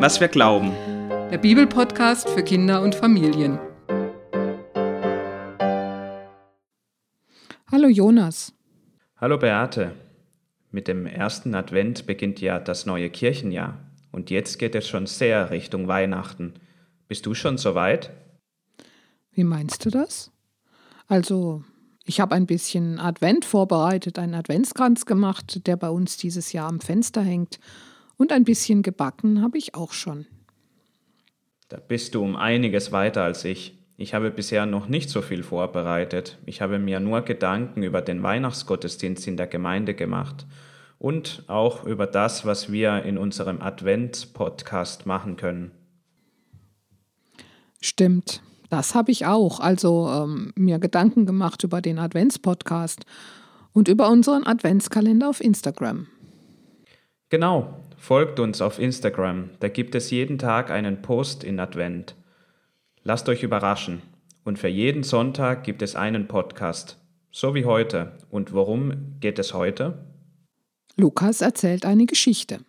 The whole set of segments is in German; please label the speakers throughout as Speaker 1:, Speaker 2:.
Speaker 1: was wir glauben.
Speaker 2: Der Bibelpodcast für Kinder und Familien. Hallo Jonas.
Speaker 1: Hallo Beate. Mit dem ersten Advent beginnt ja das neue Kirchenjahr und jetzt geht es schon sehr Richtung Weihnachten. Bist du schon soweit?
Speaker 2: Wie meinst du das? Also, ich habe ein bisschen Advent vorbereitet, einen Adventskranz gemacht, der bei uns dieses Jahr am Fenster hängt. Und ein bisschen gebacken habe ich auch schon.
Speaker 1: Da bist du um einiges weiter als ich. Ich habe bisher noch nicht so viel vorbereitet. Ich habe mir nur Gedanken über den Weihnachtsgottesdienst in der Gemeinde gemacht und auch über das, was wir in unserem Advents-Podcast machen können.
Speaker 2: Stimmt. Das habe ich auch. Also ähm, mir Gedanken gemacht über den Adventspodcast und über unseren Adventskalender auf Instagram.
Speaker 1: Genau, folgt uns auf Instagram. Da gibt es jeden Tag einen Post in Advent. Lasst euch überraschen. Und für jeden Sonntag gibt es einen Podcast. So wie heute. Und worum geht es heute?
Speaker 2: Lukas erzählt eine Geschichte.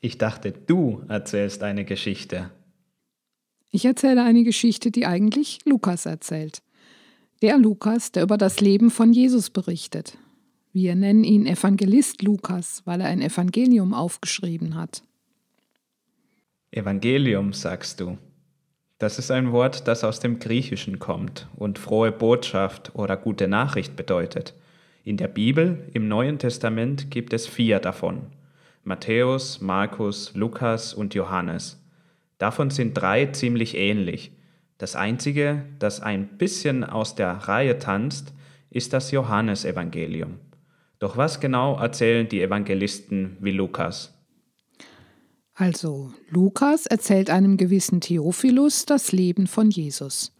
Speaker 1: Ich dachte, du erzählst eine Geschichte.
Speaker 2: Ich erzähle eine Geschichte, die eigentlich Lukas erzählt. Der Lukas, der über das Leben von Jesus berichtet. Wir nennen ihn Evangelist Lukas, weil er ein Evangelium aufgeschrieben hat.
Speaker 1: Evangelium, sagst du. Das ist ein Wort, das aus dem Griechischen kommt und frohe Botschaft oder gute Nachricht bedeutet. In der Bibel, im Neuen Testament, gibt es vier davon. Matthäus, Markus, Lukas und Johannes. Davon sind drei ziemlich ähnlich. Das einzige, das ein bisschen aus der Reihe tanzt, ist das Johannesevangelium. Doch was genau erzählen die Evangelisten wie Lukas?
Speaker 2: Also, Lukas erzählt einem gewissen Theophilus das Leben von Jesus.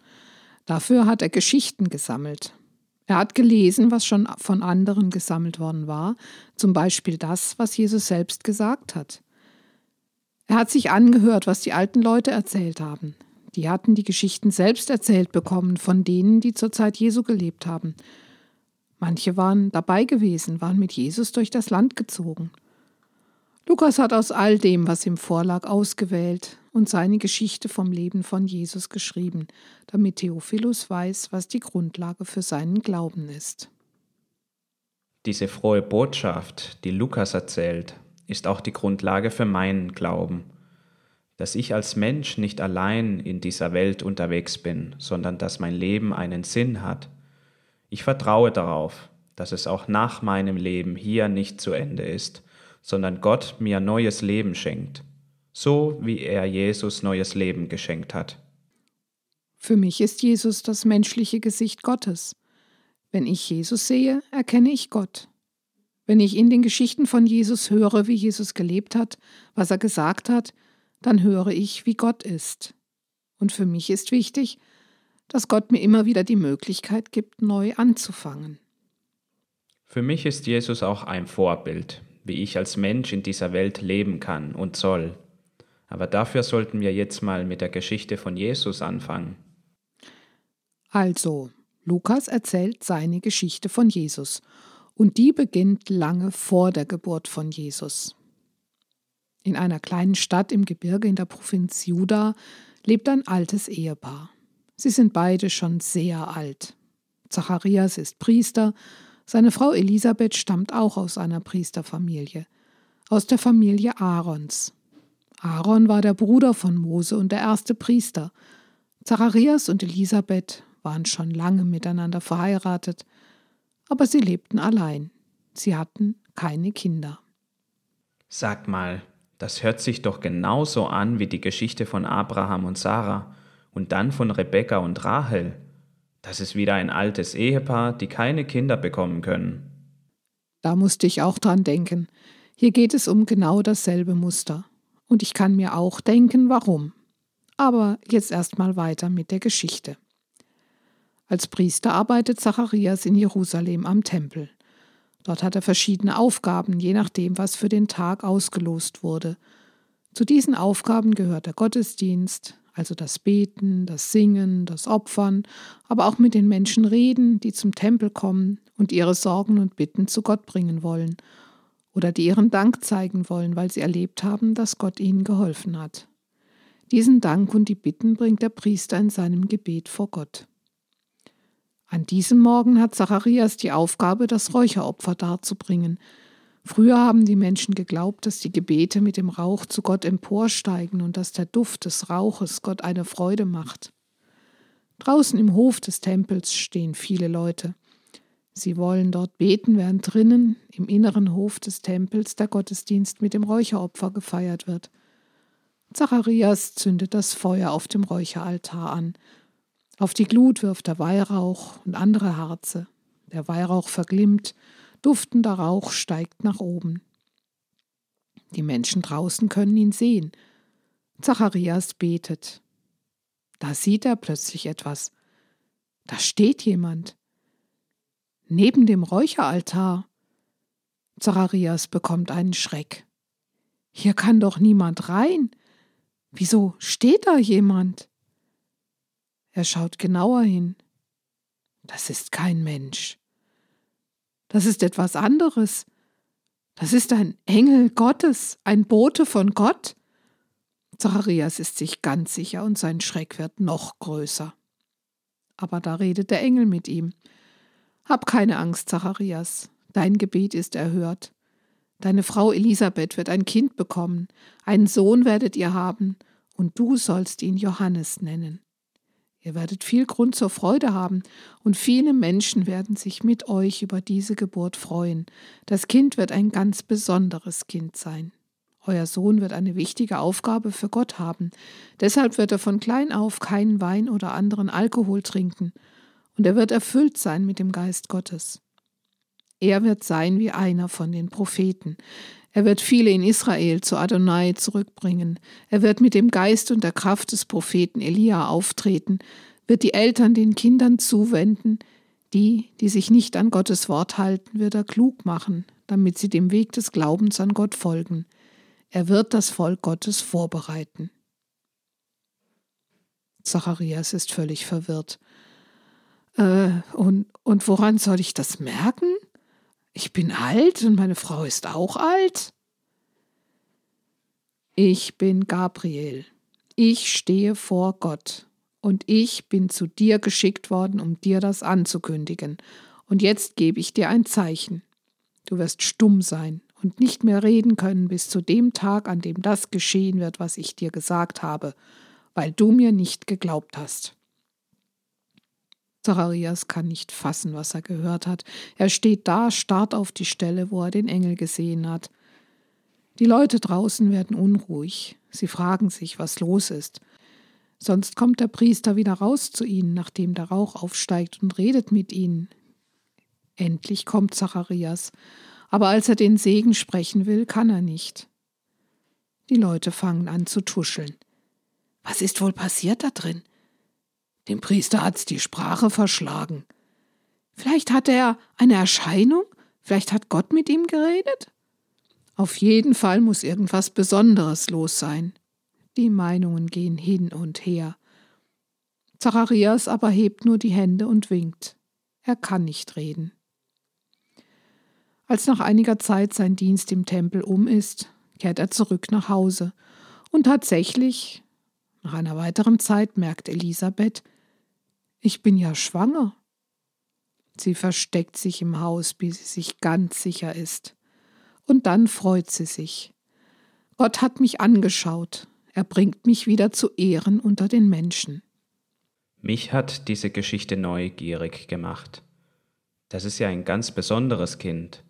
Speaker 2: Dafür hat er Geschichten gesammelt. Er hat gelesen, was schon von anderen gesammelt worden war, zum Beispiel das, was Jesus selbst gesagt hat. Er hat sich angehört, was die alten Leute erzählt haben. Die hatten die Geschichten selbst erzählt bekommen von denen, die zur Zeit Jesu gelebt haben. Manche waren dabei gewesen, waren mit Jesus durch das Land gezogen. Lukas hat aus all dem, was ihm vorlag, ausgewählt und seine Geschichte vom Leben von Jesus geschrieben, damit Theophilus weiß, was die Grundlage für seinen Glauben ist.
Speaker 1: Diese frohe Botschaft, die Lukas erzählt, ist auch die Grundlage für meinen Glauben, dass ich als Mensch nicht allein in dieser Welt unterwegs bin, sondern dass mein Leben einen Sinn hat. Ich vertraue darauf, dass es auch nach meinem Leben hier nicht zu Ende ist, sondern Gott mir neues Leben schenkt, so wie er Jesus neues Leben geschenkt hat.
Speaker 2: Für mich ist Jesus das menschliche Gesicht Gottes. Wenn ich Jesus sehe, erkenne ich Gott. Wenn ich in den Geschichten von Jesus höre, wie Jesus gelebt hat, was er gesagt hat, dann höre ich, wie Gott ist. Und für mich ist wichtig, dass Gott mir immer wieder die Möglichkeit gibt, neu anzufangen.
Speaker 1: Für mich ist Jesus auch ein Vorbild, wie ich als Mensch in dieser Welt leben kann und soll. Aber dafür sollten wir jetzt mal mit der Geschichte von Jesus anfangen.
Speaker 2: Also, Lukas erzählt seine Geschichte von Jesus und die beginnt lange vor der Geburt von Jesus. In einer kleinen Stadt im Gebirge in der Provinz Juda lebt ein altes Ehepaar. Sie sind beide schon sehr alt. Zacharias ist Priester, seine Frau Elisabeth stammt auch aus einer Priesterfamilie, aus der Familie Aarons. Aaron war der Bruder von Mose und der erste Priester. Zacharias und Elisabeth waren schon lange miteinander verheiratet, aber sie lebten allein. Sie hatten keine Kinder.
Speaker 1: Sag mal, das hört sich doch genauso an wie die Geschichte von Abraham und Sarah und dann von Rebekka und Rahel. Das ist wieder ein altes Ehepaar, die keine Kinder bekommen können.
Speaker 2: Da musste ich auch dran denken. Hier geht es um genau dasselbe Muster. Und ich kann mir auch denken, warum. Aber jetzt erstmal weiter mit der Geschichte. Als Priester arbeitet Zacharias in Jerusalem am Tempel. Dort hat er verschiedene Aufgaben, je nachdem, was für den Tag ausgelost wurde. Zu diesen Aufgaben gehört der Gottesdienst, also das Beten, das Singen, das Opfern, aber auch mit den Menschen reden, die zum Tempel kommen und ihre Sorgen und Bitten zu Gott bringen wollen. oder die ihren Dank zeigen wollen, weil sie erlebt haben, dass Gott ihnen geholfen hat. Diesen Dank und die Bitten bringt der Priester in seinem Gebet vor Gott. An diesem Morgen hat Zacharias die Aufgabe, das Räucheropfer darzubringen. Früher haben die Menschen geglaubt, dass die Gebete mit dem Rauch zu Gott emporsteigen und dass der Duft des Rauches Gott eine Freude macht. Draußen im Hof des Tempels stehen viele Leute. Sie wollen dort beten, während drinnen im inneren Hof des Tempels der Gottesdienst mit dem Räucheropfer gefeiert wird. Zacharias zündet das Feuer auf dem Räucheraltar an. Auf die Glut wirft er Weihrauch und andere Harze. Der Weihrauch verglimmt, duftender Rauch steigt nach oben. Die Menschen draußen können ihn sehen. Zacharias betet. Da sieht er plötzlich etwas. Da steht jemand. Neben dem Räucheraltar. Zacharias bekommt einen Schreck. Hier kann doch niemand rein. Wieso steht da jemand? Er schaut genauer hin. Das ist kein Mensch. Das ist etwas anderes. Das ist ein Engel Gottes, ein Bote von Gott. Zacharias ist sich ganz sicher und sein Schreck wird noch größer. Aber da redet der Engel mit ihm. Hab keine Angst, Zacharias, dein Gebet ist erhört. Deine Frau Elisabeth wird ein Kind bekommen, einen Sohn werdet ihr haben, und du sollst ihn Johannes nennen. Ihr werdet viel Grund zur Freude haben, und viele Menschen werden sich mit euch über diese Geburt freuen. Das Kind wird ein ganz besonderes Kind sein. Euer Sohn wird eine wichtige Aufgabe für Gott haben. Deshalb wird er von klein auf keinen Wein oder anderen Alkohol trinken. Und er wird erfüllt sein mit dem Geist Gottes. Er wird sein wie einer von den Propheten. Er wird viele in Israel zu Adonai zurückbringen. Er wird mit dem Geist und der Kraft des Propheten Elia auftreten, wird die Eltern den Kindern zuwenden, die, die sich nicht an Gottes Wort halten, wird er klug machen, damit sie dem Weg des Glaubens an Gott folgen. Er wird das Volk Gottes vorbereiten. Zacharias ist völlig verwirrt. Äh, und, und woran soll ich das merken? Ich bin alt und meine Frau ist auch alt. Ich bin Gabriel. Ich stehe vor Gott. Und ich bin zu dir geschickt worden, um dir das anzukündigen. Und jetzt gebe ich dir ein Zeichen. Du wirst stumm sein und nicht mehr reden können bis zu dem Tag, an dem das geschehen wird, was ich dir gesagt habe, weil du mir nicht geglaubt hast. Zacharias kann nicht fassen, was er gehört hat. Er steht da, starrt auf die Stelle, wo er den Engel gesehen hat. Die Leute draußen werden unruhig. Sie fragen sich, was los ist. Sonst kommt der Priester wieder raus zu ihnen, nachdem der Rauch aufsteigt und redet mit ihnen. Endlich kommt Zacharias aber als er den Segen sprechen will, kann er nicht. Die Leute fangen an zu tuscheln. Was ist wohl passiert da drin? Dem Priester hat's die Sprache verschlagen. Vielleicht hatte er eine Erscheinung? Vielleicht hat Gott mit ihm geredet? Auf jeden Fall muss irgendwas Besonderes los sein. Die Meinungen gehen hin und her. Zacharias aber hebt nur die Hände und winkt. Er kann nicht reden. Als nach einiger Zeit sein Dienst im Tempel um ist, kehrt er zurück nach Hause. Und tatsächlich, nach einer weiteren Zeit merkt Elisabeth, ich bin ja schwanger. Sie versteckt sich im Haus, bis sie sich ganz sicher ist. Und dann freut sie sich. Gott hat mich angeschaut. Er bringt mich wieder zu Ehren unter den Menschen.
Speaker 1: Mich hat diese Geschichte neugierig gemacht. Das ist ja ein ganz besonderes Kind.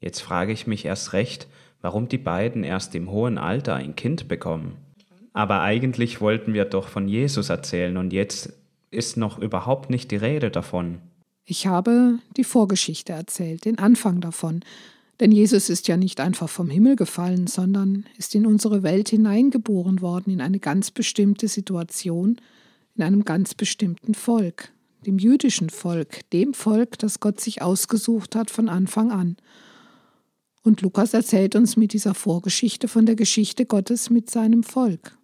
Speaker 1: Jetzt frage ich mich erst recht, warum die beiden erst im hohen Alter ein Kind bekommen. Aber eigentlich wollten wir doch von Jesus erzählen und jetzt ist noch überhaupt nicht die Rede davon.
Speaker 2: Ich habe die Vorgeschichte erzählt, den Anfang davon. Denn Jesus ist ja nicht einfach vom Himmel gefallen, sondern ist in unsere Welt hineingeboren worden, in eine ganz bestimmte Situation, in einem ganz bestimmten Volk, dem jüdischen Volk, dem Volk, das Gott sich ausgesucht hat von Anfang an. Und Lukas erzählt uns mit dieser Vorgeschichte von der Geschichte Gottes mit seinem Volk.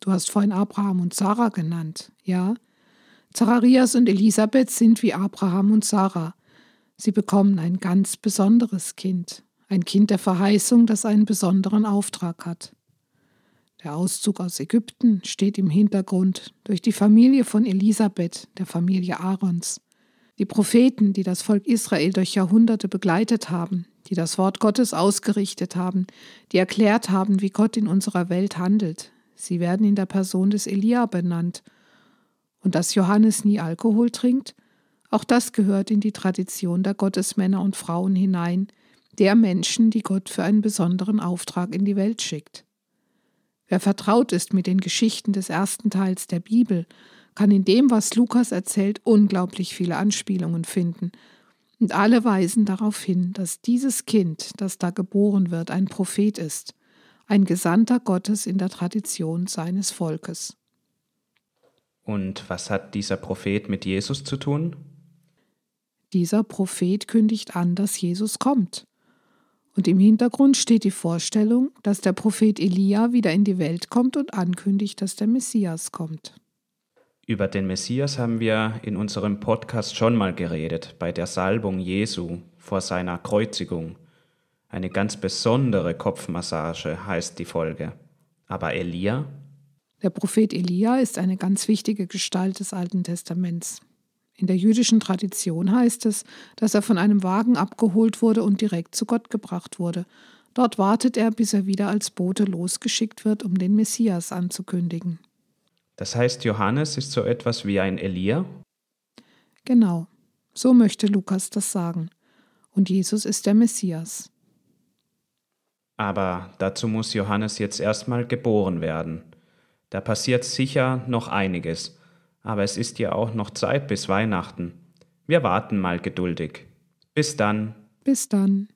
Speaker 2: Du hast vorhin Abraham und Sarah genannt, ja? Zacharias und Elisabeth sind wie Abraham und Sarah. Sie bekommen ein ganz besonderes Kind, Ein Kind der Verheißung, das einen besonderen Auftrag hat. Der Auszug aus Ägypten steht im Hintergrund durch die Familie von Elisabeth, der Familie Aarons. Die Propheten, die das Volk Israel durch Jahrhunderte begleitet haben, die das Wort Gottes ausgerichtet haben, die erklärt haben, wie Gott in unserer Welt handelt. Sie werden in der Person des Elia benannt. Und dass Johannes nie Alkohol trinkt, auch das gehört in die Tradition der Gottesmänner und Frauen hinein, der Menschen, die Gott für einen besonderen Auftrag in die Welt schickt. Wer vertraut ist mit den Geschichten des ersten Teils der Bibel, kann in dem, was Lukas erzählt, unglaublich viele Anspielungen finden. Und alle weisen darauf hin, dass dieses Kind, das da geboren wird, ein Prophet ist, ein Gesandter Gottes in der Tradition seines Volkes.
Speaker 1: Und was hat dieser Prophet mit Jesus zu tun?
Speaker 2: Dieser Prophet kündigt an, dass Jesus kommt. Und im Hintergrund steht die Vorstellung, dass der Prophet Elia wieder in die Welt kommt und ankündigt, dass der Messias kommt.
Speaker 1: Über den Messias haben wir in unserem Podcast schon mal geredet, bei der Salbung Jesu vor seiner Kreuzigung. Eine ganz besondere Kopfmassage heißt die Folge. Aber Elia?
Speaker 2: Der Prophet Elia ist eine ganz wichtige Gestalt des Alten Testaments. In der jüdischen Tradition heißt es, dass er von einem Wagen abgeholt wurde und direkt zu Gott gebracht wurde. Dort wartet er, bis er wieder als Bote losgeschickt wird, um den Messias anzukündigen.
Speaker 1: Das heißt, Johannes ist so etwas wie ein Elia?
Speaker 2: Genau, so möchte Lukas das sagen. Und Jesus ist der Messias.
Speaker 1: Aber dazu muss Johannes jetzt erstmal geboren werden. Da passiert sicher noch einiges, aber es ist ja auch noch Zeit bis Weihnachten. Wir warten mal geduldig. Bis dann.
Speaker 2: Bis dann.